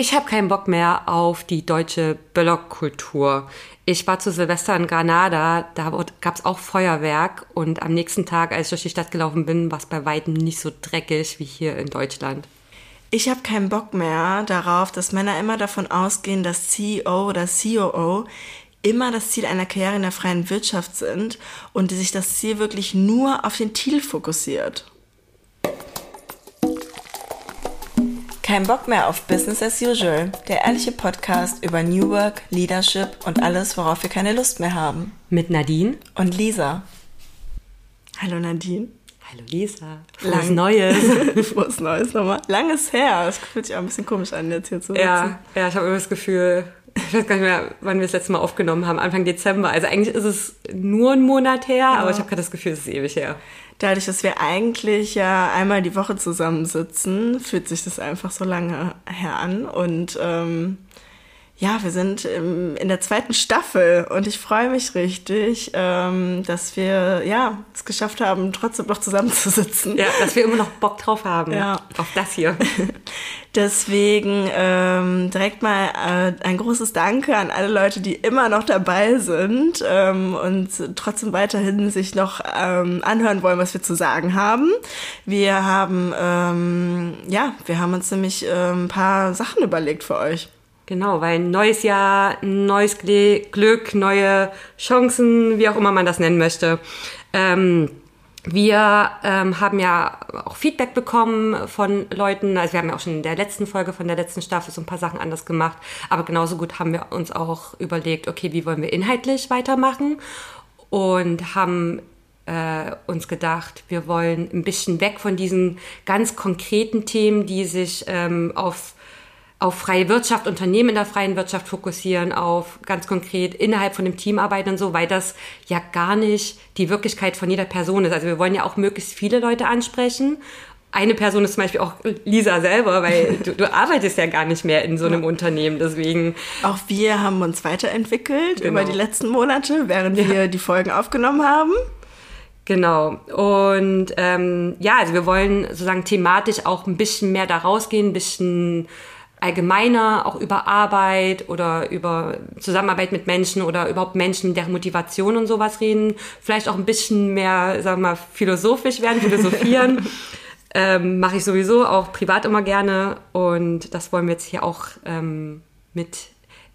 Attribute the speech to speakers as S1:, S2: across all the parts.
S1: Ich habe keinen Bock mehr auf die deutsche Böllerkultur. Ich war zu Silvester in Granada, da gab es auch Feuerwerk und am nächsten Tag, als ich durch die Stadt gelaufen bin, war es bei weitem nicht so dreckig wie hier in Deutschland.
S2: Ich habe keinen Bock mehr darauf, dass Männer immer davon ausgehen, dass CEO oder COO immer das Ziel einer Karriere in der freien Wirtschaft sind und sich das Ziel wirklich nur auf den Titel fokussiert. Kein Bock mehr auf Business as usual, der ehrliche Podcast über New Work, Leadership und alles, worauf wir keine Lust mehr haben.
S1: Mit Nadine
S2: und Lisa. Hallo Nadine.
S1: Hallo Lisa. Frohes Lang Neues.
S2: Frohes Neues nochmal. Langes her. Es fühlt sich auch ein bisschen komisch an, jetzt hier zu sitzen.
S1: Ja, ja ich habe immer das Gefühl, ich weiß gar nicht mehr, wann wir das letzte Mal aufgenommen haben, Anfang Dezember. Also eigentlich ist es nur ein Monat her, ja. aber ich habe gerade das Gefühl, es ist ewig her
S2: dadurch, dass wir eigentlich ja einmal die Woche zusammensitzen, fühlt sich das einfach so lange her an. Und ähm, ja, wir sind im, in der zweiten Staffel und ich freue mich richtig, ähm, dass wir ja es geschafft haben, trotzdem noch zusammenzusitzen.
S1: Ja, dass wir immer noch Bock drauf haben. Ja. Auf das hier.
S2: Deswegen ähm, direkt mal äh, ein großes Danke an alle Leute, die immer noch dabei sind ähm, und trotzdem weiterhin sich noch ähm, anhören wollen, was wir zu sagen haben. Wir haben ähm, ja, wir haben uns nämlich äh, ein paar Sachen überlegt für euch.
S1: Genau, weil neues Jahr, neues Glück, neue Chancen, wie auch immer man das nennen möchte. Ähm, wir ähm, haben ja auch Feedback bekommen von Leuten. Also wir haben ja auch schon in der letzten Folge von der letzten Staffel so ein paar Sachen anders gemacht. Aber genauso gut haben wir uns auch überlegt, okay, wie wollen wir inhaltlich weitermachen? Und haben äh, uns gedacht, wir wollen ein bisschen weg von diesen ganz konkreten Themen, die sich ähm, auf auf freie Wirtschaft, Unternehmen in der freien Wirtschaft fokussieren, auf ganz konkret innerhalb von dem Team arbeiten und so, weil das ja gar nicht die Wirklichkeit von jeder Person ist. Also wir wollen ja auch möglichst viele Leute ansprechen. Eine Person ist zum Beispiel auch Lisa selber, weil du, du arbeitest ja gar nicht mehr in so einem ja. Unternehmen. Deswegen.
S2: Auch wir haben uns weiterentwickelt genau. über die letzten Monate, während ja. wir die Folgen aufgenommen haben.
S1: Genau. Und ähm, ja, also wir wollen sozusagen thematisch auch ein bisschen mehr da rausgehen, ein bisschen allgemeiner auch über Arbeit oder über Zusammenarbeit mit Menschen oder überhaupt Menschen, deren Motivation und sowas reden. Vielleicht auch ein bisschen mehr, sagen wir mal, philosophisch werden, philosophieren. ähm, Mache ich sowieso auch privat immer gerne. Und das wollen wir jetzt hier auch ähm, mit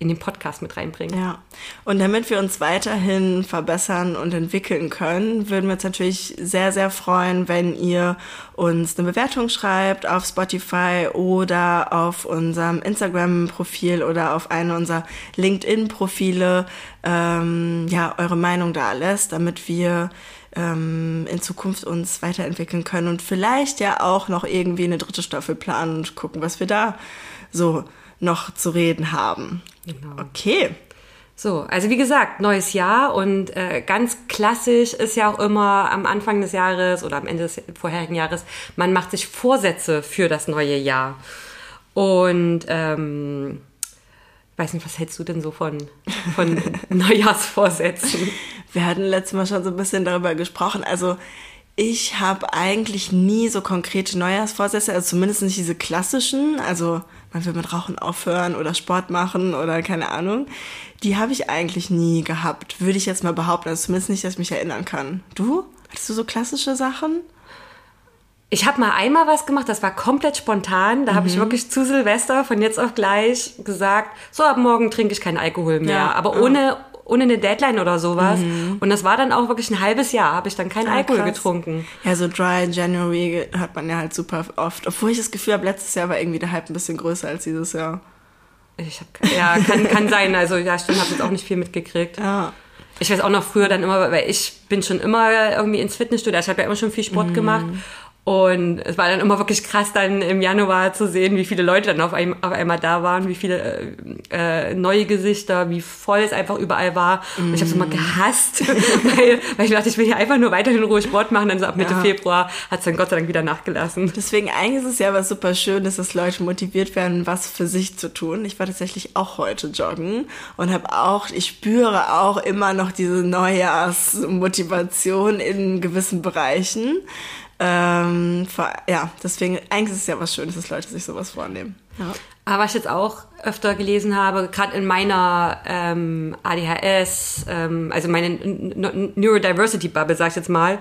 S1: in den Podcast mit reinbringen.
S2: Ja, und damit wir uns weiterhin verbessern und entwickeln können, würden wir uns natürlich sehr, sehr freuen, wenn ihr uns eine Bewertung schreibt auf Spotify oder auf unserem Instagram-Profil oder auf eine unserer LinkedIn-Profile ähm, ja, eure Meinung da lässt, damit wir ähm, in Zukunft uns weiterentwickeln können und vielleicht ja auch noch irgendwie eine dritte Staffel planen und gucken, was wir da so noch zu reden haben. Genau. Okay.
S1: So, also wie gesagt, neues Jahr und äh, ganz klassisch ist ja auch immer am Anfang des Jahres oder am Ende des vorherigen Jahres, man macht sich Vorsätze für das neue Jahr. Und ähm, weiß nicht, was hältst du denn so von, von Neujahrsvorsätzen?
S2: Wir hatten letztes Mal schon so ein bisschen darüber gesprochen. Also ich habe eigentlich nie so konkrete Neujahrsvorsätze, also zumindest nicht diese klassischen. Also man will mit Rauchen aufhören oder Sport machen oder keine Ahnung. Die habe ich eigentlich nie gehabt, würde ich jetzt mal behaupten. Also zumindest nicht, dass ich mich erinnern kann. Du? Hattest du so klassische Sachen?
S1: Ich habe mal einmal was gemacht, das war komplett spontan. Da mhm. habe ich wirklich zu Silvester von jetzt auf gleich gesagt, so ab morgen trinke ich keinen Alkohol mehr. Ja, aber ohne, ohne eine Deadline oder sowas. Mhm. Und das war dann auch wirklich ein halbes Jahr, habe ich dann keinen ah, Alkohol krass. getrunken.
S2: Ja, so Dry January hört man ja halt super oft. Obwohl ich das Gefühl habe, letztes Jahr war irgendwie der Hype ein bisschen größer als dieses Jahr.
S1: Ich hab, ja, kann, kann sein. Also ja, stimmt, habe jetzt auch nicht viel mitgekriegt. Ja. Ich weiß auch noch früher dann immer, weil ich bin schon immer irgendwie ins Fitnessstudio, ich habe ja immer schon viel Sport mhm. gemacht und es war dann immer wirklich krass, dann im Januar zu sehen, wie viele Leute dann auf, ein, auf einmal da waren, wie viele äh, äh, neue Gesichter, wie voll es einfach überall war. Mm. Und ich habe es immer gehasst, weil, weil ich dachte, ich will hier einfach nur weiterhin Ruhe Sport machen. Dann so ab Mitte ja. Februar hat es dann Gott sei Dank wieder nachgelassen.
S2: Deswegen eigentlich ist es ja was super Schönes, dass Leute motiviert werden, was für sich zu tun. Ich war tatsächlich auch heute joggen und habe auch, ich spüre auch immer noch diese Neujahrsmotivation in gewissen Bereichen. Ähm, ja, deswegen, eigentlich ist es ja was Schönes, dass Leute sich sowas vornehmen. Ja.
S1: Aber was ich jetzt auch öfter gelesen habe, gerade in meiner ähm, ADHS, ähm, also meine Neurodiversity Bubble, sag ich jetzt mal,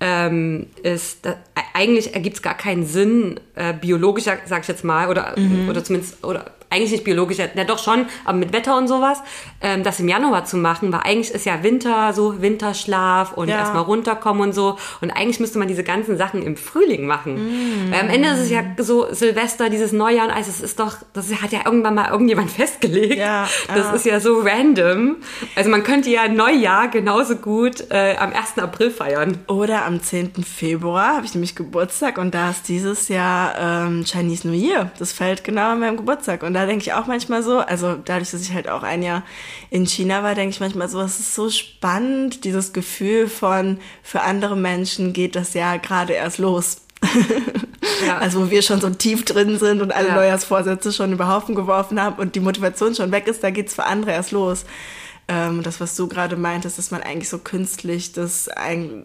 S1: ähm, ist, dass, eigentlich ergibt es gar keinen Sinn, äh, biologischer, sag ich jetzt mal, oder, mhm. oder zumindest, oder eigentlich nicht biologisch, ja doch schon, aber mit Wetter und sowas, ähm, das im Januar zu machen, weil eigentlich ist ja Winter, so Winterschlaf und ja. erstmal runterkommen und so. Und eigentlich müsste man diese ganzen Sachen im Frühling machen. Mm. Weil am Ende ist es ja so Silvester, dieses Neujahr und alles, das ist doch, das hat ja irgendwann mal irgendjemand festgelegt. Ja, das ja. ist ja so random. Also man könnte ja Neujahr genauso gut äh, am 1. April feiern.
S2: Oder am 10. Februar habe ich nämlich Geburtstag und da ist dieses Jahr ähm, Chinese New Year. Das fällt genau an meinem Geburtstag. Und da denke ich auch manchmal so, also dadurch, dass ich halt auch ein Jahr in China war, denke ich manchmal so, es ist so spannend, dieses Gefühl von, für andere Menschen geht das Jahr gerade erst los. Ja. Also wo wir schon so tief drin sind und alle ja. Neujahrsvorsätze schon über Haufen geworfen haben und die Motivation schon weg ist, da geht es für andere erst los. Ähm, das, was du gerade meintest, dass man eigentlich so künstlich das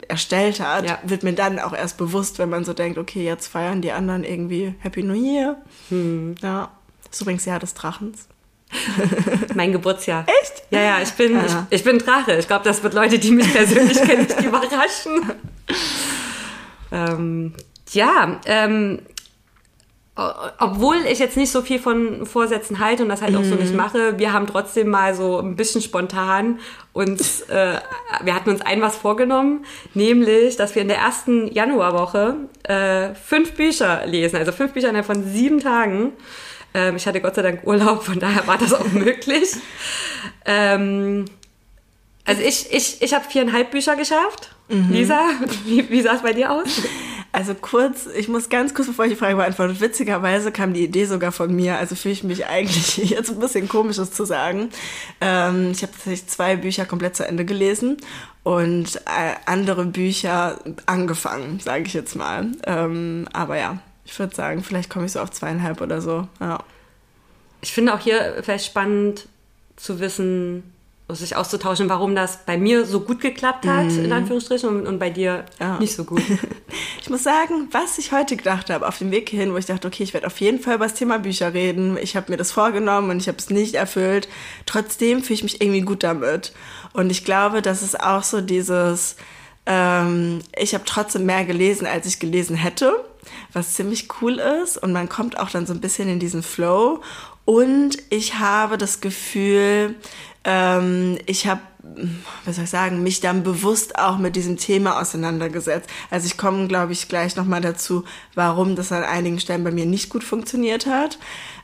S2: erstellt hat, ja. wird mir dann auch erst bewusst, wenn man so denkt, okay, jetzt feiern die anderen irgendwie Happy New Year. Hm. Ja. Das ist übrigens Jahr des Drachens.
S1: mein Geburtsjahr.
S2: Echt?
S1: Ja, ja, ich bin, ich, ich, bin Drache. Ich glaube, das wird Leute, die mich persönlich kennen, nicht überraschen. ähm, ja, ähm, obwohl ich jetzt nicht so viel von Vorsätzen halte und das halt auch so nicht mhm. mache, wir haben trotzdem mal so ein bisschen spontan uns, äh, wir hatten uns ein was vorgenommen, nämlich, dass wir in der ersten Januarwoche äh, fünf Bücher lesen, also fünf Bücher innerhalb von sieben Tagen. Ähm, ich hatte Gott sei Dank Urlaub, von daher war das auch möglich. Ähm, also ich, ich, ich habe viereinhalb Bücher geschafft. Mhm. Lisa, wie, wie sah es bei dir aus?
S2: Also kurz, ich muss ganz kurz, bevor ich die Frage beantworte, witzigerweise kam die Idee sogar von mir, also fühle ich mich eigentlich jetzt ein bisschen komisches zu sagen. Ähm, ich habe tatsächlich zwei Bücher komplett zu Ende gelesen und äh, andere Bücher angefangen, sage ich jetzt mal. Ähm, aber ja, ich würde sagen, vielleicht komme ich so auf zweieinhalb oder so. Ja.
S1: Ich finde auch hier vielleicht spannend zu wissen, sich auszutauschen, warum das bei mir so gut geklappt hat, mm. in Anführungsstrichen, und, und bei dir ja. nicht so gut.
S2: Ich muss sagen, was ich heute gedacht habe, auf dem Weg hierhin, wo ich dachte, okay, ich werde auf jeden Fall über das Thema Bücher reden. Ich habe mir das vorgenommen und ich habe es nicht erfüllt. Trotzdem fühle ich mich irgendwie gut damit. Und ich glaube, das ist auch so dieses, ähm, ich habe trotzdem mehr gelesen, als ich gelesen hätte was ziemlich cool ist und man kommt auch dann so ein bisschen in diesen Flow. Und ich habe das Gefühl, ähm, ich habe was soll ich sagen, mich dann bewusst auch mit diesem Thema auseinandergesetzt. Also ich komme, glaube ich, gleich nochmal dazu, warum das an einigen Stellen bei mir nicht gut funktioniert hat.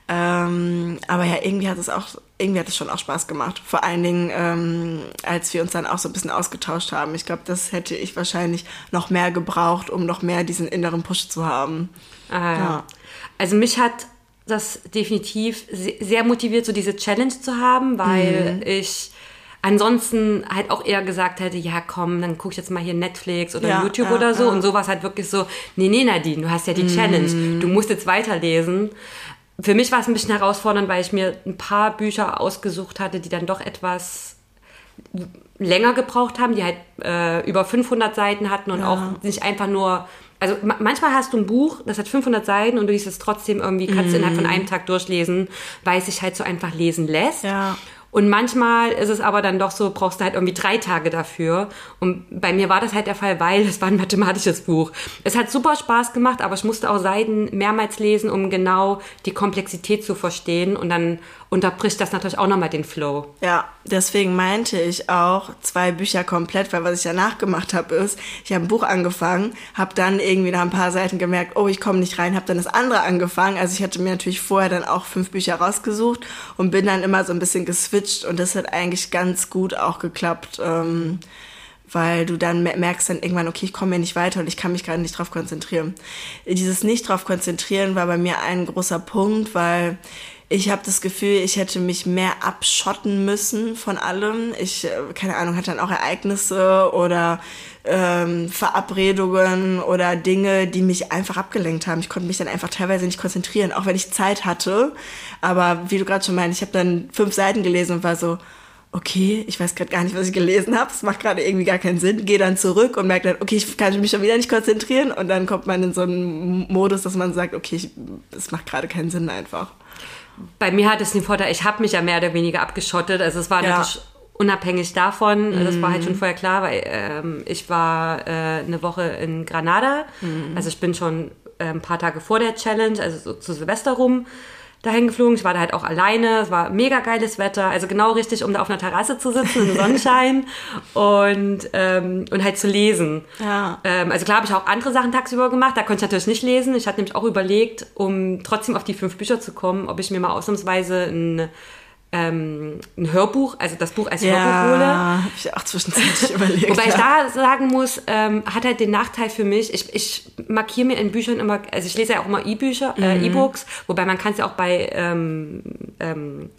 S2: Ähm, aber ja, irgendwie hat es auch, irgendwie hat es schon auch Spaß gemacht. Vor allen Dingen, ähm, als wir uns dann auch so ein bisschen ausgetauscht haben. Ich glaube, das hätte ich wahrscheinlich noch mehr gebraucht, um noch mehr diesen inneren Push zu haben.
S1: Ah, ja. ja. Also mich hat das definitiv sehr motiviert, so diese Challenge zu haben, weil mhm. ich ansonsten halt auch eher gesagt hätte, ja komm, dann guck ich jetzt mal hier Netflix oder ja, YouTube ja, oder so. Ja. Und sowas halt wirklich so, nee, nee, Nadine, du hast ja die mhm. Challenge, du musst jetzt weiterlesen für mich war es ein bisschen herausfordernd, weil ich mir ein paar Bücher ausgesucht hatte, die dann doch etwas länger gebraucht haben, die halt äh, über 500 Seiten hatten und ja. auch nicht einfach nur. Also manchmal hast du ein Buch, das hat 500 Seiten und du liest es trotzdem irgendwie, kannst mm. innerhalb von einem Tag durchlesen, weil es sich halt so einfach lesen lässt. Ja. Und manchmal ist es aber dann doch so, brauchst du halt irgendwie drei Tage dafür. Und bei mir war das halt der Fall, weil es war ein mathematisches Buch. Es hat super Spaß gemacht, aber ich musste auch Seiten mehrmals lesen, um genau die Komplexität zu verstehen. Und dann unterbricht das natürlich auch nochmal den Flow.
S2: Ja, deswegen meinte ich auch zwei Bücher komplett, weil was ich danach gemacht habe, ist, ich habe ein Buch angefangen, habe dann irgendwie nach ein paar Seiten gemerkt, oh, ich komme nicht rein, habe dann das andere angefangen. Also ich hatte mir natürlich vorher dann auch fünf Bücher rausgesucht und bin dann immer so ein bisschen geswitcht und das hat eigentlich ganz gut auch geklappt. Ähm, weil du dann merkst dann irgendwann, okay, ich komme hier nicht weiter und ich kann mich gerade nicht drauf konzentrieren. Dieses nicht drauf konzentrieren war bei mir ein großer Punkt, weil ich habe das Gefühl, ich hätte mich mehr abschotten müssen von allem. Ich, äh, keine Ahnung, hatte dann auch Ereignisse oder ähm, Verabredungen oder Dinge, die mich einfach abgelenkt haben. Ich konnte mich dann einfach teilweise nicht konzentrieren, auch wenn ich Zeit hatte. Aber wie du gerade schon meinst, ich habe dann fünf Seiten gelesen und war so, okay, ich weiß gerade gar nicht, was ich gelesen habe. Es macht gerade irgendwie gar keinen Sinn. Gehe dann zurück und merke dann, okay, ich kann mich schon wieder nicht konzentrieren. Und dann kommt man in so einen Modus, dass man sagt, okay, es macht gerade keinen Sinn einfach.
S1: Bei mir hat es den Vorteil, ich habe mich ja mehr oder weniger abgeschottet. Also es war
S2: Ja.
S1: natürlich unabhängig davon. Das war halt schon vorher klar, weil ähm, ich war äh, eine Woche in Granada. Also ich bin schon äh, ein paar Tage vor der Challenge, also so zu Silvester rum, dahin geflogen. Ich war da halt auch alleine. Es war mega geiles Wetter. Also genau richtig, um da auf einer Terrasse zu sitzen im Sonnenschein und, ähm, und halt zu lesen.
S2: Ja.
S1: Ähm, also klar habe ich auch andere Sachen tagsüber gemacht. Da konnte ich natürlich nicht lesen. Ich hatte nämlich auch überlegt, um trotzdem auf die fünf Bücher zu kommen, ob ich mir mal ausnahmsweise ein, ähm, ein Hörbuch, also das Buch als Hörbuch hole.
S2: Ja, habe ich auch zwischenzeitlich überlegt.
S1: Wobei ich
S2: ja.
S1: da sagen muss, ähm, hat halt den Nachteil für mich, ich, ich markiere mir in Büchern immer, also ich lese ja auch immer E-Bücher, äh,
S2: Mhm.
S1: E-Books, wobei man kann es ja auch bei ähm, ähm,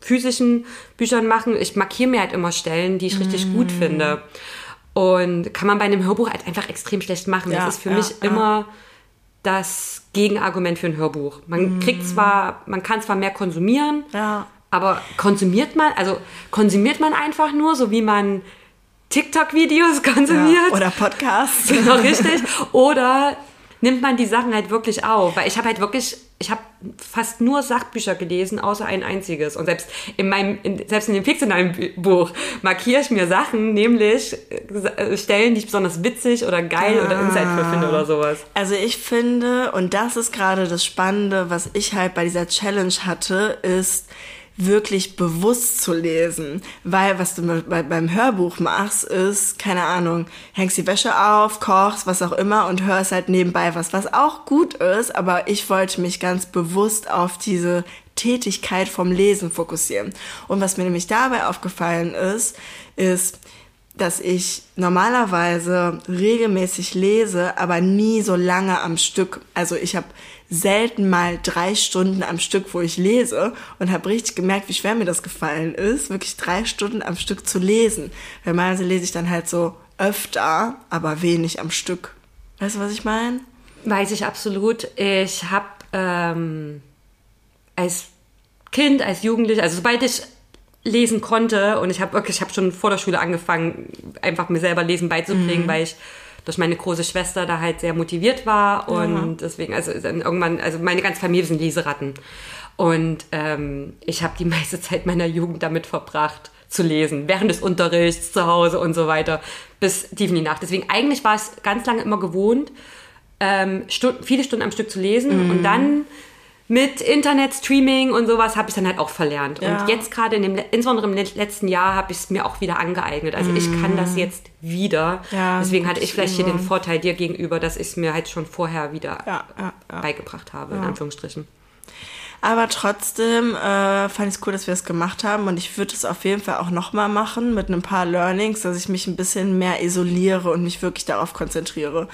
S1: physischen Büchern machen. Ich markiere mir halt immer Stellen, die ich richtig gut
S2: Mhm.
S1: finde. Und kann man bei einem Hörbuch halt einfach extrem schlecht machen.
S2: Ja,
S1: das ist für
S2: ja,
S1: mich
S2: ja.
S1: immer das Gegenargument für ein Hörbuch. Man kriegt zwar, man kann zwar mehr konsumieren,
S2: Mhm. Ja.
S1: Aber konsumiert man, also konsumiert man einfach nur, so wie man TikTok-Videos konsumiert?
S2: Oder Podcast.
S1: Genau, richtig. Oder nimmt man die Sachen halt wirklich auf? Weil ich habe halt wirklich, ich habe fast nur Sachbücher gelesen, außer ein einziges. Und selbst in meinem, in, selbst in dem fiktionalen Buch markiere ich mir Sachen, nämlich äh, Stellen, die ich besonders witzig oder geil oder insightful finde oder sowas.
S2: Also ich finde, und das ist gerade das Spannende, was ich halt bei dieser Challenge hatte, ist wirklich bewusst zu lesen. Weil was du bei, beim Hörbuch machst, ist, keine Ahnung, hängst die Wäsche auf, kochst, was auch immer und hörst halt nebenbei was, was auch gut ist, aber ich wollte mich ganz bewusst auf diese Tätigkeit vom Lesen fokussieren. Und was mir nämlich dabei aufgefallen ist, ist, dass ich normalerweise regelmäßig lese, aber nie so lange am Stück. Also ich habe selten mal drei Stunden am Stück, wo ich lese und habe richtig gemerkt, wie schwer mir das gefallen ist, wirklich drei Stunden am Stück zu lesen. Weil meistens lese ich dann halt so öfter, aber wenig am Stück. Weißt du, was ich meine?
S1: Weiß ich absolut. Ich habe ähm, als Kind, als Jugendliche, also sobald ich lesen konnte und ich habe wirklich, ich habe schon vor der Schule angefangen, einfach mir selber Lesen beizubringen, weil ich durch meine große Schwester da halt sehr motiviert war und deswegen, also irgendwann, also meine ganze Familie sind Leseratten. Und ähm, ich habe die meiste Zeit meiner Jugend damit verbracht zu lesen, während des Unterrichts, zu Hause und so weiter, bis tief in die Nacht. Deswegen eigentlich war es ganz lange immer gewohnt, ähm, Stunden, viele Stunden am Stück zu lesen und dann mit Internet, Streaming und sowas habe ich dann halt auch verlernt.
S2: Ja.
S1: Und jetzt gerade, in dem, insbesondere im le- letzten Jahr, habe ich es mir auch wieder angeeignet. Also ich kann das jetzt wieder.
S2: Ja,
S1: Deswegen hatte ich vielleicht hier den. Vorteil dir gegenüber, dass ich es mir halt schon vorher wieder
S2: ja.
S1: beigebracht habe, in Anführungsstrichen.
S2: Aber trotzdem äh, fand ich es cool, dass wir es gemacht haben und ich würde es auf jeden Fall auch nochmal machen mit ein paar Learnings, dass ich mich ein bisschen mehr isoliere und mich wirklich darauf konzentriere.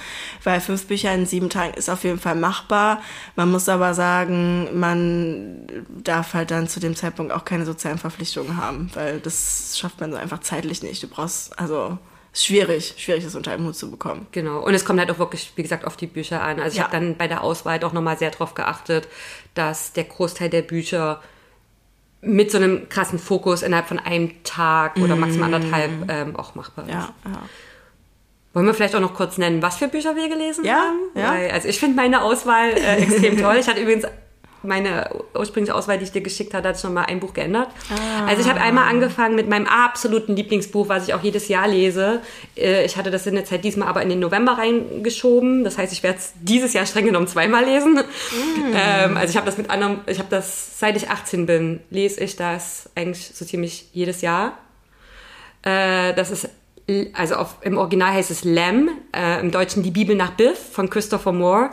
S2: Weil fünf Bücher in sieben Tagen ist auf jeden Fall machbar. Man muss aber sagen, man darf halt dann zu dem Zeitpunkt auch keine sozialen Verpflichtungen haben, weil das schafft man so einfach zeitlich nicht. Du brauchst, also schwierig, schwierig das unter einen Hut zu bekommen.
S1: Genau. Und es kommt halt auch wirklich, wie gesagt, auf die Bücher an. Also ich
S2: Ja.
S1: habe dann bei der Auswahl doch nochmal sehr darauf geachtet, dass der Großteil der Bücher mit so einem krassen Fokus innerhalb von einem Tag oder maximal anderthalb ähm, auch machbar ist.
S2: Ja, ja.
S1: Wollen wir vielleicht auch noch kurz nennen, was für Bücher wir gelesen
S2: Ja,
S1: haben?
S2: ja.
S1: Weil, also ich finde meine Auswahl äh, extrem toll. Ich hatte übrigens meine ursprüngliche Auswahl, die ich dir geschickt hatte, hat schon mal ein Buch geändert.
S2: Ah.
S1: Also ich habe einmal angefangen mit meinem absoluten Lieblingsbuch, was ich auch jedes Jahr lese. Äh, Ich hatte das in der Zeit diesmal aber in den November reingeschoben. Das heißt, ich werde es dieses Jahr streng genommen zweimal lesen.
S2: Mm.
S1: Ähm, also ich habe das mit anderen, ich habe das, seit ich 18 bin, lese ich das eigentlich so ziemlich jedes Jahr. Äh, das ist, also auf, im Original heißt es Lamb, äh, im Deutschen Die Bibel nach Biff von Christopher Moore.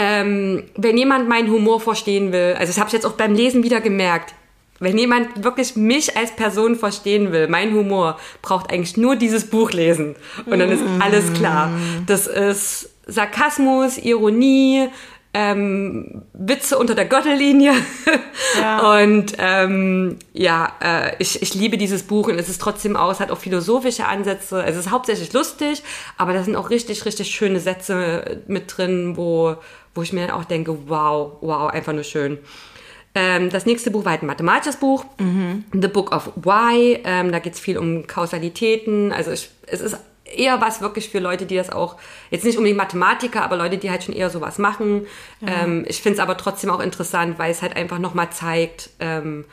S1: Ähm, wenn jemand meinen Humor verstehen will, also das habe ich jetzt auch beim Lesen wieder gemerkt, wenn jemand wirklich mich als Person verstehen will, mein Humor, braucht eigentlich nur dieses Buch lesen. Und dann ist alles klar. Das ist Sarkasmus, Ironie, ähm, Witze unter der Gürtellinie.
S2: Ja.
S1: Und ähm, ja, äh, ich, ich liebe dieses Buch und es ist trotzdem aus, hat auch philosophische Ansätze. Es ist hauptsächlich lustig, aber da sind auch richtig, richtig schöne Sätze mit drin, wo, wo ich mir dann auch denke, wow, wow, einfach nur schön. Ähm, das nächste Buch war halt ein mathematisches Buch, The Book of Why. Ähm, da geht es viel um Kausalitäten. Also ich, es ist eher was wirklich für Leute, die das auch, jetzt nicht unbedingt Mathematiker, aber Leute, die halt schon eher sowas machen. Ja. Ähm, ich finde es aber trotzdem auch interessant, weil es halt einfach nochmal zeigt, ähm,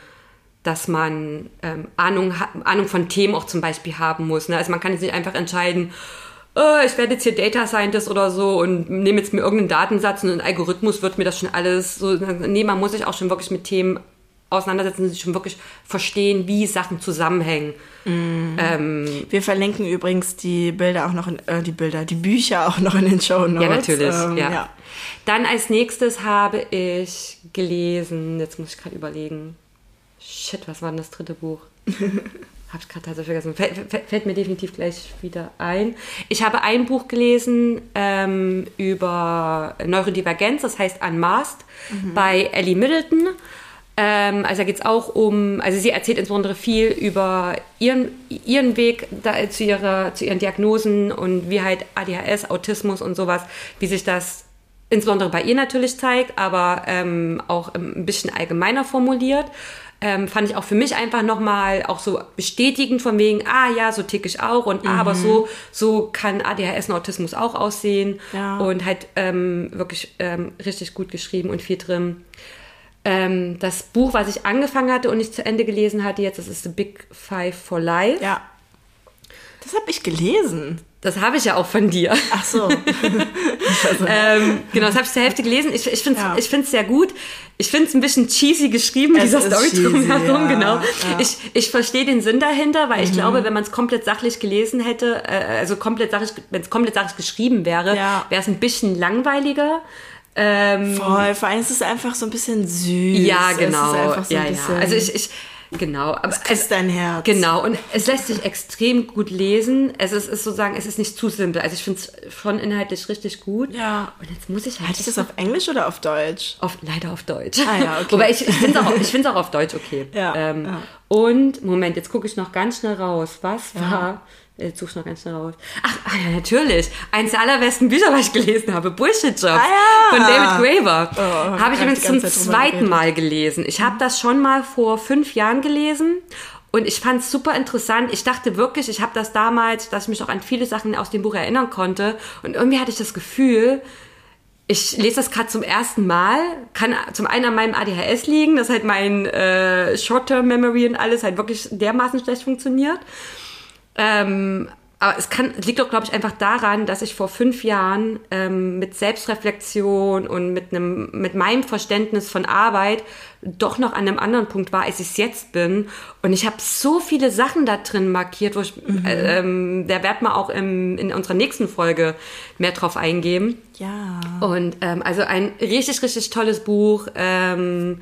S1: dass man ähm, Ahnung, Ahnung von Themen auch zum Beispiel haben muss. Ne? Also man kann jetzt nicht einfach entscheiden, oh, ich werde jetzt hier Data Scientist oder so und nehme jetzt mir irgendeinen Datensatz und ein Algorithmus wird mir das schon alles so. Nee, man muss sich auch schon wirklich mit Themen auseinandersetzen, sich schon wirklich verstehen, wie Sachen zusammenhängen.
S2: Mm. Ähm, Wir verlinken übrigens die Bilder auch noch in, äh, die Bilder, die Bücher auch noch in den Show Notes.
S1: Ja, natürlich. Ähm, ja. ja. Dann als nächstes habe ich gelesen, jetzt muss ich gerade überlegen. Shit, was war denn das dritte Buch? habe ich gerade tatsächlich vergessen. Fällt, fällt, mir definitiv gleich wieder ein. Ich habe ein Buch gelesen ähm, über Neurodivergenz, das heißt Unmasked, mhm. bei Ellie Middleton. Ähm, also da geht es auch um, also sie erzählt insbesondere viel über ihren, ihren Weg da, zu, ihrer, zu ihren Diagnosen und wie halt ADHS, Autismus und sowas, wie sich das insbesondere bei ihr natürlich zeigt, aber ähm, auch ein bisschen allgemeiner formuliert. Ähm, fand ich auch für mich einfach nochmal auch so bestätigend von wegen, ah ja, so tick ich auch und mhm. ah, aber mhm. so, so kann ADHS und Autismus auch aussehen ja. und halt ähm, wirklich ähm, richtig gut geschrieben und viel drin. Ähm, das Buch, was ich angefangen hatte und nicht zu Ende gelesen hatte jetzt, das ist The Big Five for Life.
S2: Ja. Das habe ich gelesen.
S1: Das habe ich ja auch von dir.
S2: Ach so.
S1: ähm, genau, das habe ich zur Hälfte gelesen. Ich, ich finde es ja. sehr gut. Ich finde es ein bisschen cheesy geschrieben, es dieser Story drumherum. Ja. Genau. Ja. Ich, ich verstehe den Sinn dahinter, weil mhm. ich glaube, wenn man es komplett sachlich gelesen hätte, äh, also komplett sachlich, wenn es komplett sachlich geschrieben wäre, wäre es ein bisschen langweiliger.
S2: Ähm, Voll, vor allem ist es einfach so ein bisschen süß.
S1: Ja, genau. So ja, ja. Also ich, ich, genau. Aber
S2: es ist dein Herz.
S1: Genau. Und es lässt sich extrem gut lesen. Es ist, ist sozusagen, es ist nicht zu simpel. Also ich finde es schon inhaltlich richtig gut.
S2: Ja. Und jetzt muss ich halt. Hatte ich das auf Englisch oder auf Deutsch?
S1: Auf, leider auf Deutsch.
S2: Ah ja, okay.
S1: Wobei ich, ich finde es auch, auch auf Deutsch okay.
S2: Ja, ähm, ja.
S1: Und, Moment, jetzt gucke ich noch ganz schnell raus. Was ja. war Jetzt suchst noch ganz schnell raus. Ach, ach, ja, natürlich. Eins der allerbesten Bücher, was ich gelesen habe. Bullshit Job ah, ja. von David Graeber. Oh, habe ich übrigens zum zweiten Mal gelesen. Ich habe das schon mal vor fünf Jahren gelesen und ich fand es super interessant. Ich dachte wirklich, ich habe das damals, dass ich mich auch an viele Sachen aus dem Buch erinnern konnte. Und irgendwie hatte ich das Gefühl, ich lese das gerade zum ersten Mal. Kann zum einen an meinem ADHS liegen, dass halt mein äh, Short-Term-Memory und alles halt wirklich dermaßen schlecht funktioniert. Ähm, aber es kann, liegt doch, glaube ich, einfach daran, dass ich vor fünf Jahren ähm, mit Selbstreflexion und mit, einem, mit meinem Verständnis von Arbeit doch noch an einem anderen Punkt war, als ich es jetzt bin. Und ich habe so viele Sachen da drin markiert, wo ich, mhm. äh, ähm, der wird mal auch im, in unserer nächsten Folge mehr drauf eingeben.
S2: Ja.
S1: Und ähm, also ein richtig, richtig tolles Buch. Ähm,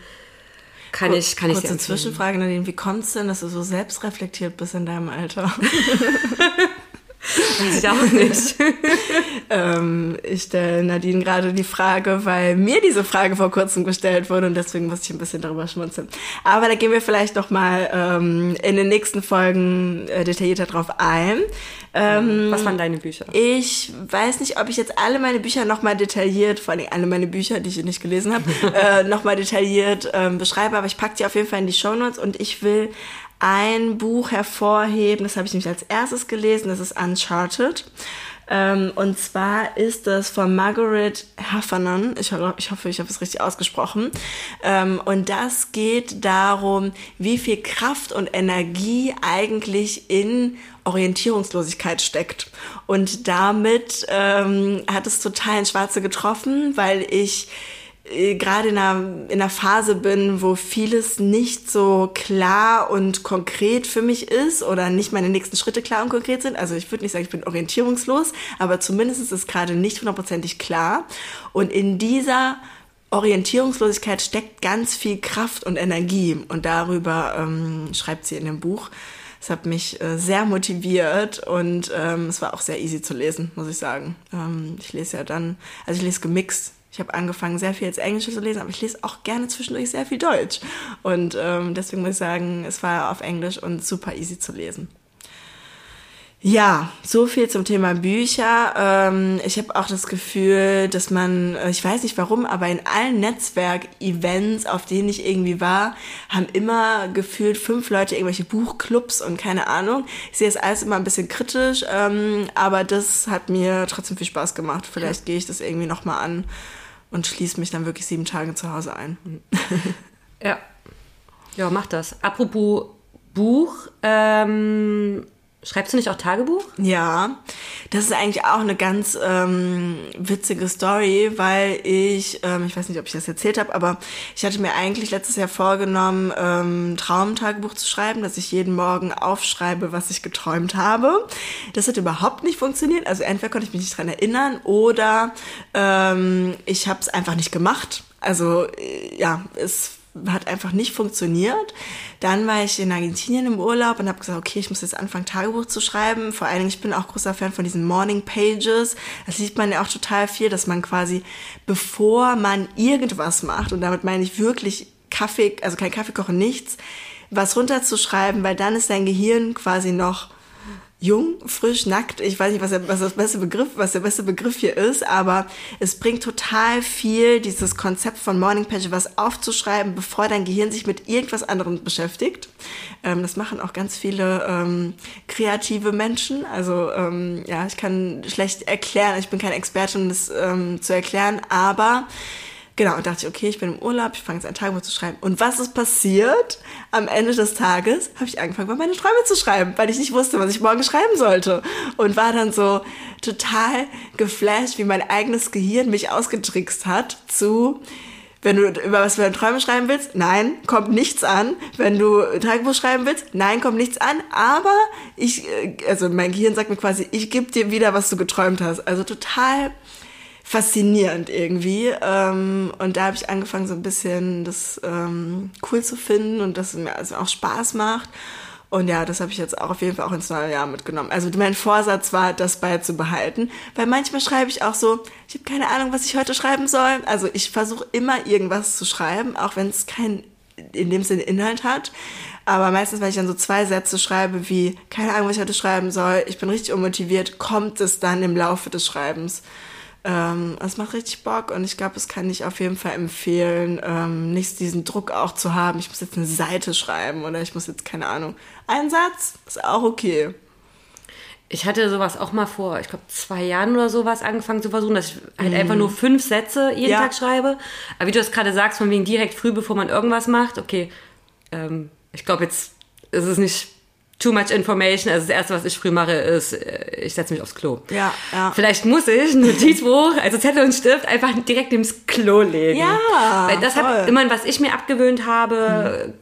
S1: kann Kur ich, kann
S2: kurze ich Kurze Zwischenfrage, Nadine, wie kommt es denn, dass du so selbstreflektiert bist in deinem Alter?
S1: Weiß ich auch nicht.
S2: ähm, ich stelle Nadine gerade die Frage, weil mir diese Frage vor kurzem gestellt wurde und deswegen muss ich ein bisschen darüber schmunzeln. Aber da gehen wir vielleicht noch mal ähm, in den nächsten Folgen äh, detaillierter drauf ein.
S1: Ähm, Was waren deine Bücher?
S2: Ich weiß nicht, ob ich jetzt alle meine Bücher noch mal detailliert, vor allem alle meine Bücher, die ich nicht gelesen habe, äh, noch mal detailliert ähm, beschreibe, aber ich packe die auf jeden Fall in die Show Notes und ich will ein Buch hervorheben, das habe ich nämlich als erstes gelesen, das ist Uncharted. Ähm, und zwar ist das von Margaret Heffernan. Ich, ich hoffe, ich habe es richtig ausgesprochen. Ähm, und das geht darum, wie viel Kraft und Energie eigentlich in Orientierungslosigkeit steckt. Und damit ähm, hat es total ins Schwarze getroffen, weil ich gerade in einer, in einer Phase bin, wo vieles nicht so klar und konkret für mich ist oder nicht meine nächsten Schritte klar und konkret sind. Also ich würde nicht sagen, ich bin orientierungslos, aber zumindest ist es gerade nicht hundertprozentig klar. Und in dieser Orientierungslosigkeit steckt ganz viel Kraft und Energie. Und darüber ähm, schreibt sie in dem Buch. Es hat mich äh, sehr motiviert und ähm, es war auch sehr easy zu lesen, muss ich sagen. Ähm, ich lese ja dann, also ich lese gemixt ich habe angefangen, sehr viel jetzt Englisch zu lesen, aber ich lese auch gerne zwischendurch sehr viel Deutsch. Und ähm, deswegen muss ich sagen, es war auf Englisch und super easy zu lesen. Ja, so viel zum Thema Bücher. Ähm, ich habe auch das Gefühl, dass man, äh, ich weiß nicht warum, aber in allen Netzwerk-Events, auf denen ich irgendwie war, haben immer gefühlt fünf Leute irgendwelche Buchclubs und keine Ahnung. Ich sehe es alles immer ein bisschen kritisch, ähm, aber das hat mir trotzdem viel Spaß gemacht. Vielleicht gehe ich das irgendwie nochmal an und schließe mich dann wirklich sieben Tage zu Hause ein.
S1: ja. Ja, mach das. Apropos Buch, ähm, Schreibst du nicht auch Tagebuch?
S2: Ja, das ist eigentlich auch eine ganz ähm, witzige Story, weil ich, ähm, ich weiß nicht, ob ich das erzählt habe, aber ich hatte mir eigentlich letztes Jahr vorgenommen, ähm, Traumtagebuch zu schreiben, dass ich jeden Morgen aufschreibe, was ich geträumt habe. Das hat überhaupt nicht funktioniert. Also entweder konnte ich mich nicht dran erinnern oder ähm, ich habe es einfach nicht gemacht. Also äh, ja, es hat einfach nicht funktioniert. Dann war ich in Argentinien im Urlaub und habe gesagt, okay, ich muss jetzt anfangen, Tagebuch zu schreiben. Vor allen Dingen, ich bin auch großer Fan von diesen Morning Pages. Das sieht man ja auch total viel, dass man quasi, bevor man irgendwas macht, und damit meine ich wirklich Kaffee, also kein Kaffee kochen, nichts, was runterzuschreiben, weil dann ist dein Gehirn quasi noch jung, frisch, nackt. Ich weiß nicht, was der, was das beste Begriff, was der beste Begriff hier ist, aber es bringt total viel, dieses Konzept von Morning Page, was aufzuschreiben, bevor dein Gehirn sich mit irgendwas anderem beschäftigt. Ähm, das machen auch ganz viele ähm, kreative Menschen. Also ähm, ja, ich kann schlecht erklären, ich bin keine Expertin, um das ähm, zu erklären, aber Genau, und dachte ich, okay, ich bin im Urlaub, ich fange jetzt ein Tagebuch zu schreiben. Und was ist passiert? Am Ende des Tages habe ich angefangen, meine Träume zu schreiben, weil ich nicht wusste, was ich morgen schreiben sollte. Und war dann so total geflasht, wie mein eigenes Gehirn mich ausgetrickst hat zu, wenn du über was für deine Träume schreiben willst, nein, kommt nichts an. Wenn du Tagebuch schreiben willst, nein, kommt nichts an. Aber ich, äh, also mein Gehirn sagt mir quasi, ich gebe dir wieder, was du geträumt hast. Also total faszinierend irgendwie. Ähm, und da habe ich angefangen, so ein bisschen das ähm, cool zu finden und dass es mir also auch Spaß macht. Und ja, das habe ich jetzt auch auf jeden Fall auch ins neue Jahr mitgenommen. Also mein Vorsatz war, das beizubehalten. Weil manchmal schreibe ich auch so, ich habe keine Ahnung, was ich heute schreiben soll. Also ich versuche immer irgendwas zu schreiben, auch wenn es kein in dem Sinne Inhalt hat. Aber meistens, wenn ich dann so zwei Sätze schreibe, wie, keine Ahnung, was ich heute schreiben soll, ich bin richtig unmotiviert, kommt es dann im Laufe des Schreibens. Ähm, es macht richtig Bock und ich glaube, es kann ich auf jeden Fall empfehlen, ähm, nicht diesen Druck auch zu haben, ich muss jetzt eine Seite schreiben oder ich muss jetzt, keine Ahnung, ein Satz ist auch okay.
S1: Ich hatte sowas auch mal vor, ich glaube, zwei Jahren oder sowas angefangen zu versuchen, dass ich halt mm. einfach nur fünf Sätze jeden ja. Tag schreibe. Aber wie du das gerade sagst, von wegen direkt früh, bevor man irgendwas macht, okay, ähm, ich glaube, jetzt ist es nicht too much information. Also das Erste, was ich früh mache, ist, äh, ich setze mich aufs Klo.
S2: Ja, ja.
S1: Vielleicht muss ich ein Notizbuch, also Zettel und Stift, einfach direkt ins Klo legen.
S2: Ja,
S1: Weil das hat immer, was ich mir abgewöhnt habe, hm.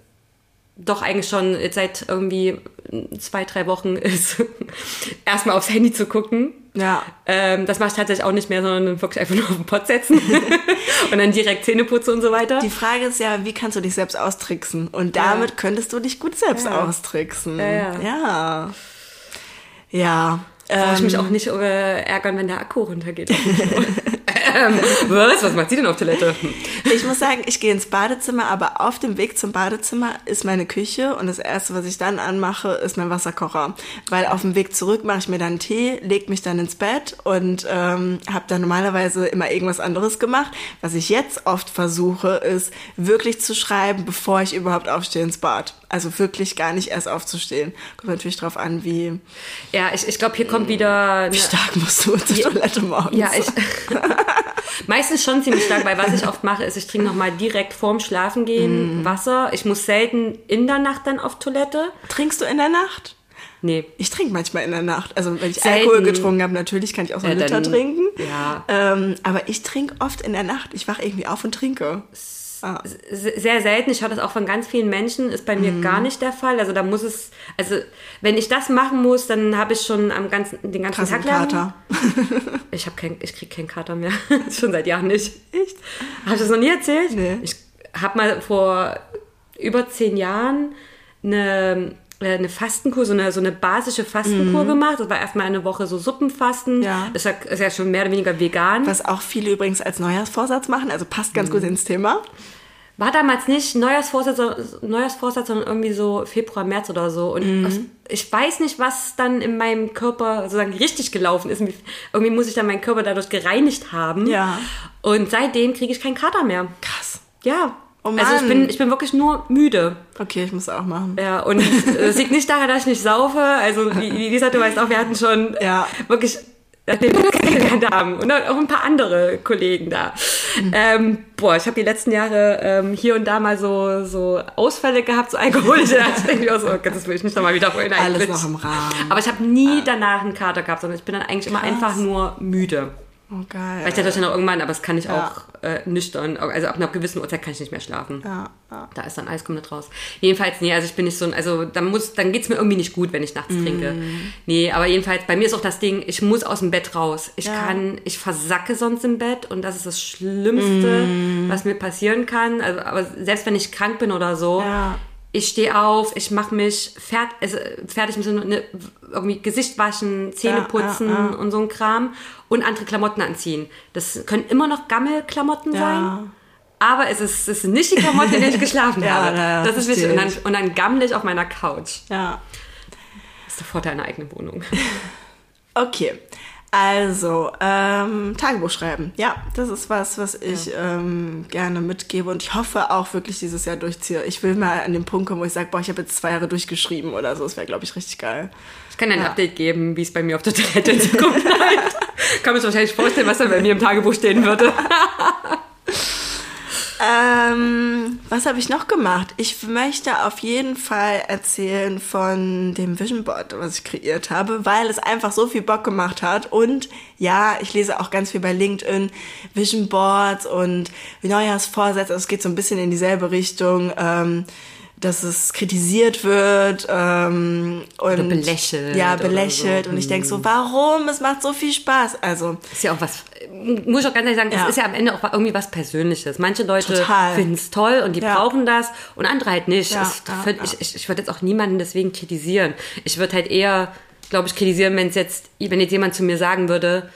S1: doch eigentlich schon seit irgendwie zwei, drei Wochen ist, erstmal aufs Handy zu gucken.
S2: Ja.
S1: Ähm, das mache ich tatsächlich auch nicht mehr, sondern wirklich einfach nur auf den Pott setzen und dann direkt Zähne putzen und so weiter.
S2: Die Frage ist ja, wie kannst du dich selbst austricksen? Und damit ja. könntest du dich gut selbst ja. austricksen.
S1: Ja.
S2: Ja. ja.
S1: Brauche ich mich auch nicht äh, ärgern, wenn der Akku runtergeht. ähm, was? Was macht sie denn auf Toilette?
S2: Ich muss sagen, ich gehe ins Badezimmer, aber auf dem Weg zum Badezimmer ist meine Küche und das Erste, was ich dann anmache, ist mein Wasserkocher. Weil auf dem Weg zurück mache ich mir dann Tee, leg mich dann ins Bett und ähm, habe dann normalerweise immer irgendwas anderes gemacht. Was ich jetzt oft versuche, ist wirklich zu schreiben, bevor ich überhaupt aufstehe ins Bad. Also wirklich gar nicht erst aufzustehen. Kommt natürlich drauf an, wie.
S1: Ja, ich, ich glaube, hier kommt wieder.
S2: Wie stark musst du zur Toilette morgens?
S1: Ja, ich. Meistens schon ziemlich stark, weil was ich oft mache, ist, ich trinke nochmal direkt vorm Schlafengehen mm. Wasser. Ich muss selten in der Nacht dann auf Toilette.
S2: Trinkst du in der Nacht?
S1: Nee.
S2: Ich trinke manchmal in der Nacht. Also wenn ich Selten. Alkohol getrunken habe, natürlich kann ich auch so einen ja, Liter dann, trinken.
S1: Ja.
S2: Ähm, aber ich trinke oft in der Nacht. Ich wache irgendwie auf und trinke.
S1: Ah. Sehr selten. Ich höre das auch von ganz vielen Menschen. Ist bei mir mhm. gar nicht der Fall. Also da muss es, also wenn ich das machen muss, dann habe ich schon am ganzen, den ganzen Krassen Tag lang. Kater. ich habe kein, ich kriege keinen Kater mehr. schon seit Jahren nicht.
S2: Echt?
S1: Habe ich das noch nie erzählt?
S2: Nee.
S1: Ich habe mal vor über zehn Jahren eine eine Fastenkur, so eine, so eine basische Fastenkur mhm. gemacht. Das war erstmal eine Woche so Suppenfasten.
S2: Ja.
S1: Das ist ja schon mehr oder weniger vegan.
S2: Was auch viele übrigens als Neujahrsvorsatz machen, also passt ganz mhm. gut ins Thema
S1: war damals nicht Neujahrsvorsatz, Neujahrsvorsatz, sondern irgendwie so Februar, März oder so. Und aus, ich weiß nicht, was dann in meinem Körper sozusagen richtig gelaufen ist. Irgendwie muss ich dann meinen Körper dadurch gereinigt haben.
S2: Ja.
S1: Und seitdem kriege ich keinen Kater mehr.
S2: Krass.
S1: Ja.
S2: Oh
S1: also ich bin, ich bin wirklich nur müde.
S2: Okay, ich muss auch machen.
S1: Ja, und es liegt nicht daran, dass ich nicht saufe. Also, wie wie Lisa, du weißt auch, wir hatten schon
S2: Ja.
S1: wirklich, kennengelernt haben und auch ein paar andere Kollegen da. Ähm, boah, ich habe die letzten Jahre ähm, hier und da mal so, so Ausfälle gehabt, so alkoholische. Ich denke mir auch so, oh Gott, das will ich nicht nochmal wiederholen
S2: Alles
S1: eigentlich.
S2: noch im Rahmen.
S1: Aber ich habe nie danach einen Kater gehabt, sondern ich bin dann eigentlich immer einfach nur müde.
S2: Oh, geil.
S1: Vielleicht natürlich dann auch irgendwann, aber das kann ich
S2: Ja.
S1: auch äh, nüchtern. Also ab einer gewissen Uhrzeit kann ich nicht mehr schlafen.
S2: Ja, ja.
S1: Da ist dann alles komplett raus. Jedenfalls, nee, also ich bin nicht so ein, also dann muss, dann geht's mir irgendwie nicht gut, wenn ich nachts
S2: Mm.
S1: trinke. Nee, aber jedenfalls, bei mir ist auch das Ding, ich muss aus dem Bett raus. Ich kann, ich versacke sonst im Bett und das ist das Schlimmste,
S2: Mm.
S1: was mir passieren kann. Also, aber selbst wenn ich krank bin oder so,
S2: Ja.
S1: Ich stehe auf, ich mache mich fert, also fertig mit so ne, irgendwie Gesicht waschen, Zähne
S2: Ja,
S1: putzen
S2: ja, ja.
S1: und so ein Kram und andere Klamotten anziehen. Das können immer noch Gammelklamotten sein. Aber es ist, es sind nicht die Klamotten, in denen ich geschlafen habe. das ist wichtig. Und dann, und dann gammel ich auf meiner Couch.
S2: ja.
S1: Das ist der Vorteil einer eigenen Wohnung.
S2: Okay. Also, ähm, Tagebuch schreiben. Ja, das ist was, was ich ähm, gerne mitgebe und ich hoffe auch wirklich dieses Jahr durchziehe. Ich will mal an den Punkt kommen, wo ich sage, boah, ich habe jetzt zwei Jahre durchgeschrieben oder so. Das wäre, glaube ich, richtig geil.
S1: Ich kann dir ein Update geben, wie es bei mir auf der Toilette in Zukunft bleibt. Kann mir wahrscheinlich vorstellen, was dann bei mir im Tagebuch stehen würde.
S2: Ähm, was habe ich noch gemacht? Ich möchte auf jeden Fall erzählen von dem Vision Board, was ich kreiert habe, weil es einfach so viel Bock gemacht hat. Und ja, ich lese auch ganz viel bei LinkedIn Vision Boards und Neujahrsvorsätze. Es geht so ein bisschen in dieselbe Richtung. Ähm, dass es kritisiert wird ähm, und
S1: belächelt
S2: Ja,
S1: oder
S2: belächelt.
S1: so.
S2: Und ich denk so, warum? Es macht so viel Spaß. Also,
S1: ist ja auch was, muss ich auch ganz ehrlich sagen,
S2: Ja.
S1: es ist ja am Ende auch irgendwie was Persönliches. Manche Leute finden es toll und die
S2: Ja.
S1: brauchen das und andere halt nicht.
S2: Ja,
S1: Es-. Ich, ich, ich würde jetzt auch niemanden deswegen kritisieren. Ich würde halt eher, glaube ich, kritisieren, wenn es jetzt, wenn jetzt jemand zu mir sagen würde,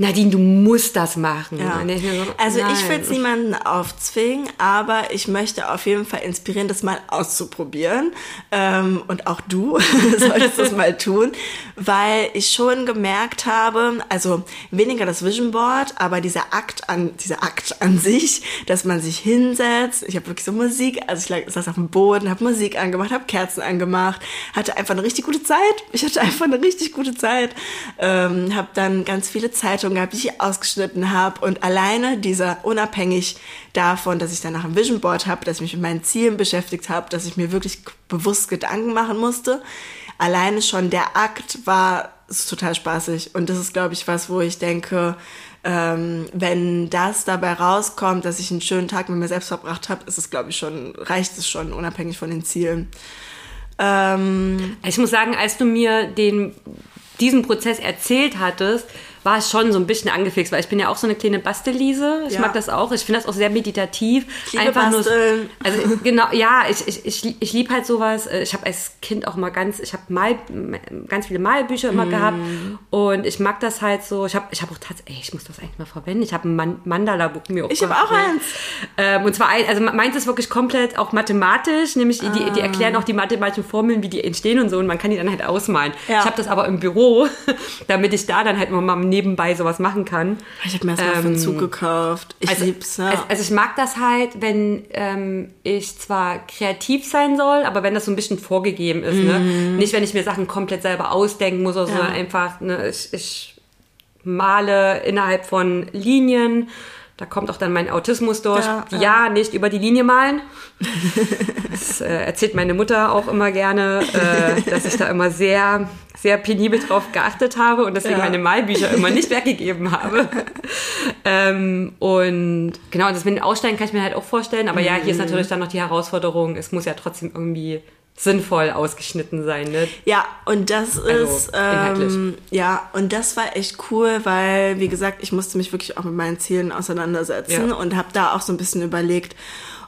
S1: Nadine, du musst das machen.
S2: Ja.
S1: Ich so,
S2: Also ich
S1: nein.
S2: will es niemanden aufzwingen, aber ich möchte auf jeden Fall inspirieren, das mal auszuprobieren. Ähm, und auch du solltest das mal tun, weil ich schon gemerkt habe, also weniger das Vision Board, aber dieser Akt an, dieser Akt an sich, dass man sich hinsetzt. Ich habe wirklich so Musik, also ich lag- saß auf dem Boden, habe Musik angemacht, habe Kerzen angemacht, hatte einfach eine richtig gute Zeit. Ich hatte einfach eine richtig gute Zeit. Ähm, habe dann ganz viele Zeitungen gehabt, die ich ausgeschnitten habe und alleine dieser unabhängig davon, dass ich danach ein Vision Board habe, dass ich mich mit meinen Zielen beschäftigt habe, dass ich mir wirklich bewusst Gedanken machen musste. Alleine schon der Akt war ist total spaßig und das ist glaube ich was, wo ich denke, ähm, wenn das dabei rauskommt, dass ich einen schönen Tag mit mir selbst verbracht habe, ist es glaube ich schon reicht es schon unabhängig von den Zielen. Ähm,
S1: Ich muss sagen, als du mir den, diesen Prozess erzählt hattest, war ich schon so ein bisschen angefixt, weil ich bin ja auch so eine kleine Bastelliese. Ich
S2: Ja.
S1: mag das auch. Ich finde das auch sehr meditativ.
S2: Ich liebe Basteln.
S1: Nur, also genau, ja, ich, ich, ich, ich liebe halt sowas. Ich habe als Kind auch mal ganz, ich habe mal ganz viele Malbücher immer gehabt und ich mag das halt so. Ich habe ich hab auch tatsächlich, ich muss das eigentlich mal verwenden. Ich habe ein Man Mandala-Buch mir auch
S2: Ich habe auch eins.
S1: Ähm, und zwar, ein, also meins ist wirklich komplett auch mathematisch, nämlich die, die erklären auch die mathematischen Formeln, wie die entstehen und so und man kann die dann halt ausmalen.
S2: Ja.
S1: Ich habe das aber im Büro, damit ich da dann halt mal nebenbei sowas machen kann.
S2: ich habe mir das mal für einen Zug gekauft. Ich
S1: Also,
S2: lieb's, ja.
S1: also, also ich mag das halt, wenn ähm, ich zwar kreativ sein soll, aber wenn das so ein bisschen vorgegeben ist. Ne? Nicht, wenn ich mir Sachen komplett selber ausdenken muss, oder so,
S2: Mhm. Ja.
S1: sondern einfach, ne, ich, ich male innerhalb von Linien. Da kommt auch dann mein Autismus durch.
S2: Ja,
S1: Ja,
S2: ja.
S1: nicht über die Linie malen. Das äh, erzählt meine Mutter auch immer gerne, äh, dass ich da immer sehr, sehr penibel drauf geachtet habe und deswegen
S2: Ja.
S1: meine Malbücher immer nicht weggegeben habe. ähm, und genau, das mit den Aussteigen kann ich mir halt auch vorstellen. Aber ja, hier ist natürlich dann noch die Herausforderung, es muss ja trotzdem irgendwie sinnvoll ausgeschnitten sein, ne?
S2: Ja, und das
S1: Also,
S2: ist, ähm, ja, und das war echt cool, weil, wie gesagt, ich musste mich wirklich auch mit meinen Zielen auseinandersetzen
S1: Ja.
S2: und habe da auch so ein bisschen überlegt,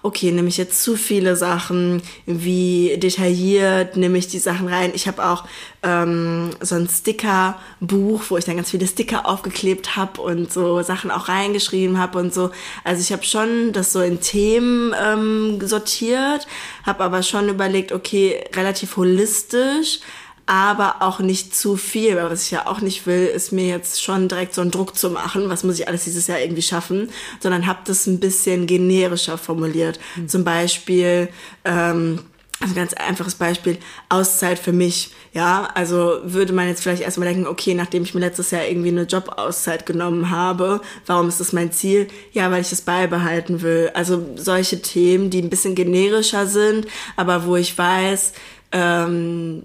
S2: okay, nehme ich jetzt zu viele Sachen, wie detailliert nehme ich die Sachen rein. Ich habe auch ähm, so ein Sticker-Buch, wo ich dann ganz viele Sticker aufgeklebt habe und so Sachen auch reingeschrieben habe und so. Also ich habe schon das so in Themen ähm, sortiert, habe aber schon überlegt, okay, relativ holistisch, aber auch nicht zu viel, weil was ich ja auch nicht will, ist mir jetzt schon direkt so einen Druck zu machen, was muss ich alles dieses Jahr irgendwie schaffen, sondern habe das ein bisschen generischer formuliert. Zum Beispiel, ähm, also ganz einfaches Beispiel, Auszeit für mich. Ja, also würde man jetzt vielleicht erstmal denken, okay, nachdem ich mir letztes Jahr irgendwie eine Jobauszeit genommen habe, warum ist das mein Ziel? Ja, weil ich das beibehalten will. Also solche Themen, die ein bisschen generischer sind, aber wo ich weiß, ähm,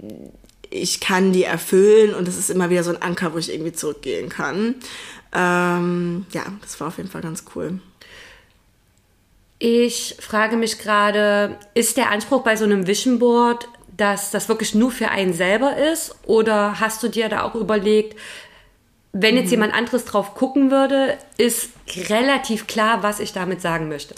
S2: ich kann die erfüllen und es ist immer wieder so ein Anker, wo ich irgendwie zurückgehen kann. Ähm, ja, das war auf jeden Fall ganz cool.
S1: Ich frage mich gerade, ist der Anspruch bei so einem Vision Board, dass das wirklich nur für einen selber ist? Oder hast du dir da auch überlegt, wenn jetzt jemand anderes drauf gucken würde, ist relativ klar, was ich damit sagen möchte?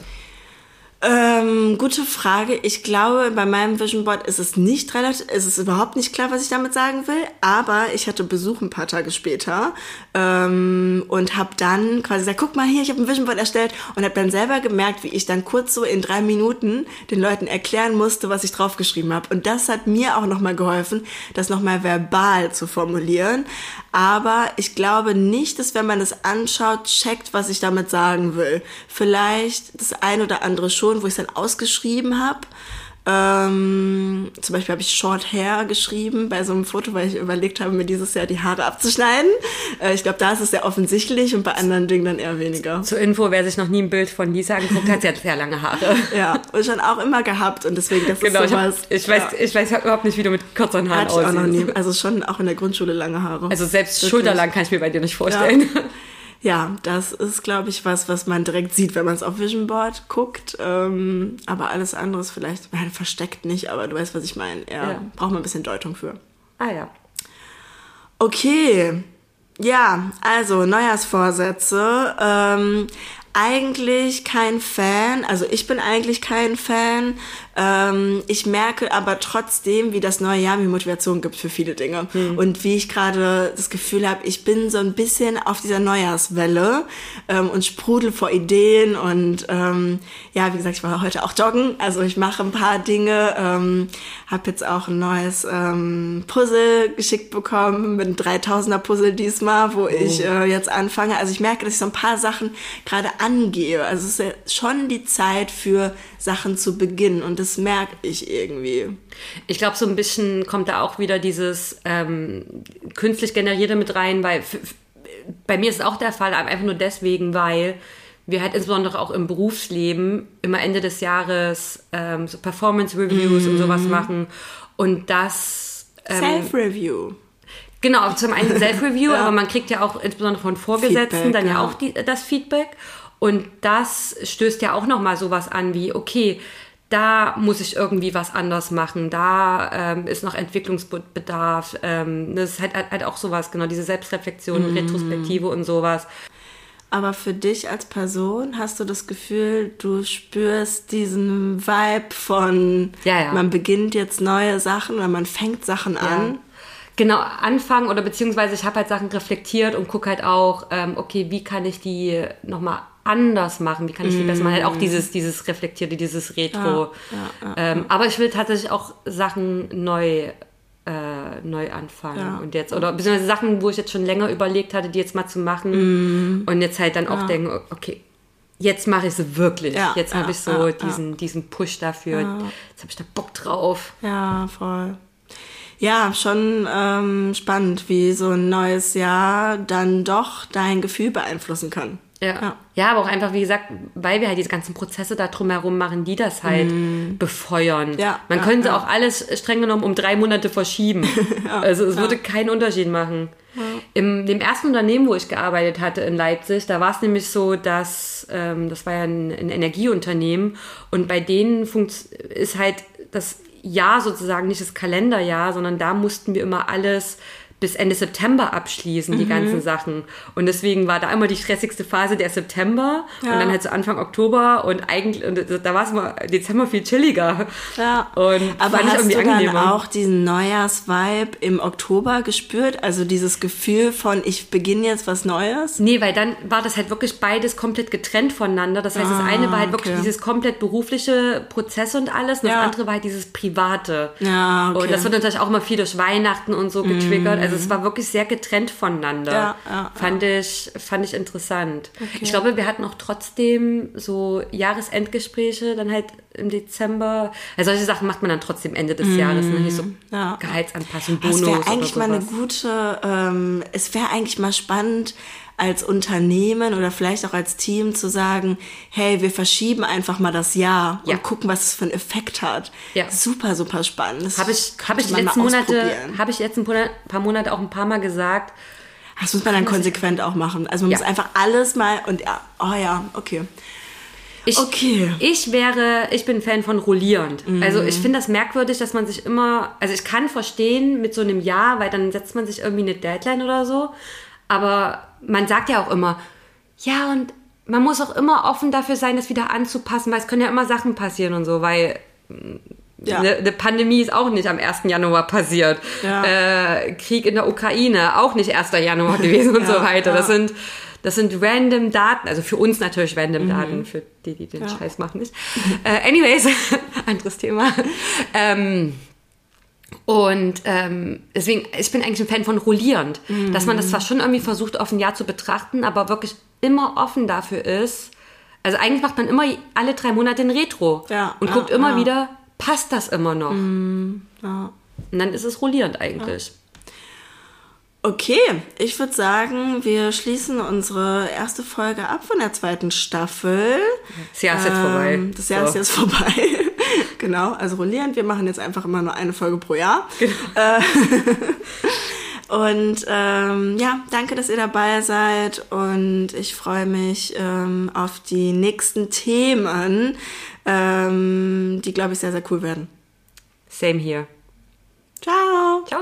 S2: Ähm, gute Frage. Ich glaube, bei meinem Vision Board ist es nicht relativ, ist es überhaupt nicht klar, was ich damit sagen will. Aber ich hatte Besuch ein paar Tage später ähm, und habe dann quasi gesagt, guck mal hier, ich habe ein Vision Board erstellt und habe dann selber gemerkt, wie ich dann kurz so in drei Minuten den Leuten erklären musste, was ich draufgeschrieben habe. Und das hat mir auch nochmal geholfen, das nochmal verbal zu formulieren. Aber ich glaube nicht, dass wenn man das anschaut, checkt, was ich damit sagen will. Vielleicht das ein oder andere schon, wo ich es dann ausgeschrieben habe. Ähm, zum Beispiel habe ich Short Hair geschrieben bei so einem Foto, weil ich überlegt habe, mir dieses Jahr die Haare abzuschneiden. Äh, ich glaube, da ist es sehr offensichtlich und bei anderen Dingen dann eher weniger.
S1: Zur Info, wer sich noch nie ein Bild von Lisa angeguckt hat, sie hat sehr lange Haare.
S2: Ja, und schon auch immer gehabt und deswegen, das
S1: Genau,
S2: ist
S1: ich, hab,
S2: sowas.
S1: ich, weiß,
S2: ja,
S1: ich weiß überhaupt nicht, wie du mit kürzeren Haaren
S2: hatte ich auch noch
S1: aussiehst.
S2: nie. Also schon auch in der Grundschule lange Haare.
S1: Also selbst
S2: Wirklich.
S1: schulterlang kann ich mir bei dir nicht vorstellen.
S2: Ja, das ist, glaube ich, was, was man direkt sieht, wenn man es auf Vision Board guckt. Ähm, aber alles andere ist vielleicht nein, versteckt nicht, aber du weißt, was ich meine. Ja,
S1: Ja.
S2: braucht man ein bisschen Deutung für.
S1: Ah ja.
S2: Okay, ja, also Neujahrsvorsätze. Ähm, eigentlich kein Fan, also ich bin eigentlich kein Fan. Ähm, ich merke aber trotzdem, wie das neue Jahr mir Motivation gibt für viele Dinge. Und wie ich gerade das Gefühl habe, ich bin so ein bisschen auf dieser Neujahrswelle ähm, und sprudel vor Ideen. Und ähm, ja, wie gesagt, ich war heute auch joggen. Also ich mache ein paar Dinge. Ähm, habe jetzt auch ein neues ähm, Puzzle geschickt bekommen, mit einem 3000er Puzzle diesmal, wo ich äh, jetzt anfange. Also ich merke, dass ich so ein paar Sachen gerade angehe. Also es ist ja schon die Zeit für Sachen zu beginnen und das merke ich irgendwie.
S1: Ich glaube, so ein bisschen kommt da auch wieder dieses ähm, künstlich generierte mit rein, weil bei mir ist es auch der Fall, aber einfach nur deswegen, weil wir halt insbesondere auch im Berufsleben immer Ende des Jahres ähm, so Performance-Reviews und sowas machen und das ähm,
S2: Self-Review.
S1: Genau, zum einen Self-Review, aber man kriegt ja auch insbesondere von Vorgesetzten
S2: Feedback,
S1: dann ja,
S2: ja.
S1: auch die, das Feedback. Und das stößt ja auch nochmal sowas an wie, okay, da muss ich irgendwie was anders machen, da ähm, ist noch Entwicklungsbedarf. Ähm, das ist halt, halt, halt auch sowas, genau, diese Selbstreflexion,
S2: Mhm.
S1: Retrospektive und sowas.
S2: Aber für dich als Person hast du das Gefühl, du spürst diesen Vibe von,
S1: Ja, ja.
S2: man beginnt jetzt neue Sachen oder man fängt Sachen an.
S1: Genau, anfangen oder beziehungsweise ich habe halt Sachen reflektiert und gucke halt auch, ähm, okay, wie kann ich die nochmal anders machen, wie kann ich die besser machen, halt auch dieses, dieses Reflektierte, dieses Retro.
S2: Ja, ja,
S1: ähm, aber ich will tatsächlich auch Sachen neu, äh, neu anfangen
S2: Ja.
S1: und jetzt, oder beziehungsweise Sachen, wo ich jetzt schon länger überlegt hatte, die jetzt mal zu machen und jetzt halt dann auch denken, okay, jetzt mache ich sie wirklich.
S2: Ja,
S1: jetzt
S2: ja,
S1: habe ich so
S2: ja, ja.
S1: diesen, diesen Push dafür, jetzt habe ich da Bock drauf.
S2: Ja, voll. Ja, schon ähm, spannend, wie so ein neues Jahr dann doch dein Gefühl beeinflussen kann.
S1: Ja.
S2: Ja.
S1: ja. aber auch einfach, wie gesagt, weil wir halt diese ganzen Prozesse da drumherum machen, die das halt befeuern.
S2: Mhm. Ja,
S1: Man
S2: ja,
S1: könnte
S2: ja.
S1: auch alles streng genommen um drei Monate verschieben. also es würde keinen Unterschied machen. Im dem ersten Unternehmen, wo ich gearbeitet hatte in Leipzig, da war es nämlich so, dass ähm, das war ja ein, ein Energieunternehmen und bei denen ist halt das Jahr sozusagen, nicht das Kalenderjahr, sondern da mussten wir immer alles bis Ende September abschließen, die
S2: Mhm.
S1: ganzen Sachen. Und deswegen war da immer die stressigste Phase der September
S2: Ja.
S1: und dann halt so Anfang Oktober und eigentlich, und da war es immer Dezember viel chilliger.
S2: Ja.
S1: Und
S2: Aber
S1: fand ich
S2: hast
S1: irgendwie
S2: du dann
S1: angenehmer.
S2: auch diesen Neujahrsvibe im Oktober gespürt? Also dieses Gefühl von, ich beginne jetzt was Neues?
S1: Nee, weil dann war das halt wirklich beides komplett getrennt voneinander. Das heißt, das eine war halt wirklich
S2: Ah, okay.
S1: dieses komplett berufliche Prozess und alles. Und
S2: Ja.
S1: das andere war halt dieses Private.
S2: Ja, okay. Mhm.
S1: Und das wird natürlich auch immer viel durch Weihnachten und so getriggert. Also es war wirklich sehr getrennt voneinander.
S2: Ja, ja,
S1: fand, Ich, fand ich interessant. Ich glaube, wir hatten auch trotzdem so Jahresendgespräche, dann halt im Dezember. Also solche Sachen macht man dann trotzdem Ende des Jahres. Ne? So
S2: Mhm. Ja.
S1: Gehaltsanpassung, Bonus
S2: Das wäre eigentlich mal eine gute, ähm, es wäre eigentlich mal spannend, als Unternehmen oder vielleicht auch als Team zu sagen, hey, wir verschieben einfach mal das Jahr
S1: Ja.
S2: und gucken, was es für einen Effekt hat.
S1: Ja.
S2: Super, super spannend.
S1: Habe ich, hab ich letzten Monate, habe ich jetzt ein paar- paar Monate auch ein paar Mal gesagt.
S2: Das muss man dann konsequent auch machen. Also man
S1: Ja.
S2: muss einfach alles mal und ja, oh ja, okay.
S1: Ich,
S2: Okay.
S1: Ich wäre, ich bin Fan von rollierend.
S2: Mhm.
S1: Also ich finde das merkwürdig, dass man sich immer, also ich kann verstehen mit so einem Jahr, weil dann setzt man sich irgendwie eine Deadline oder so. Aber man sagt ja auch immer, ja und man muss auch immer offen dafür sein, das wieder anzupassen, weil es können ja immer Sachen passieren und so, weil
S2: Ja.
S1: eine, eine Pandemie ist auch nicht am 1. Januar passiert.
S2: Ja.
S1: Äh, Krieg in der Ukraine auch nicht 1. Januar gewesen und so
S2: Ja,
S1: weiter. Das sind das sind random Daten, also für uns natürlich random
S2: Mhm.
S1: Daten, für die, die den Scheiß machen nicht. Äh, anyways, anderes Thema. Ähm, und ähm, deswegen, ich bin eigentlich ein Fan von rollierend, dass man das zwar schon irgendwie versucht, auf ein Jahr zu betrachten, aber wirklich immer offen dafür ist. Also eigentlich macht man immer alle drei Monate ein Retro
S2: Ja,
S1: und
S2: ja,
S1: guckt immer
S2: ja.
S1: wieder, passt das immer noch?
S2: Ja.
S1: Und dann ist es rollierend eigentlich.
S2: Okay, ich würde sagen, wir schließen unsere erste Folge ab von der zweiten Staffel.
S1: Das Jahr ist jetzt vorbei.
S2: Ähm, Das Jahr
S1: So.
S2: ist jetzt vorbei. genau, also rollierend. Wir machen jetzt einfach immer nur eine Folge pro Jahr.
S1: Genau.
S2: Äh, und ähm, ja, danke, dass ihr dabei seid. Und ich freue mich ähm, auf die nächsten Themen, ähm, die, glaube ich, sehr, sehr cool werden.
S1: Same hier.
S2: Ciao!
S1: Ciao.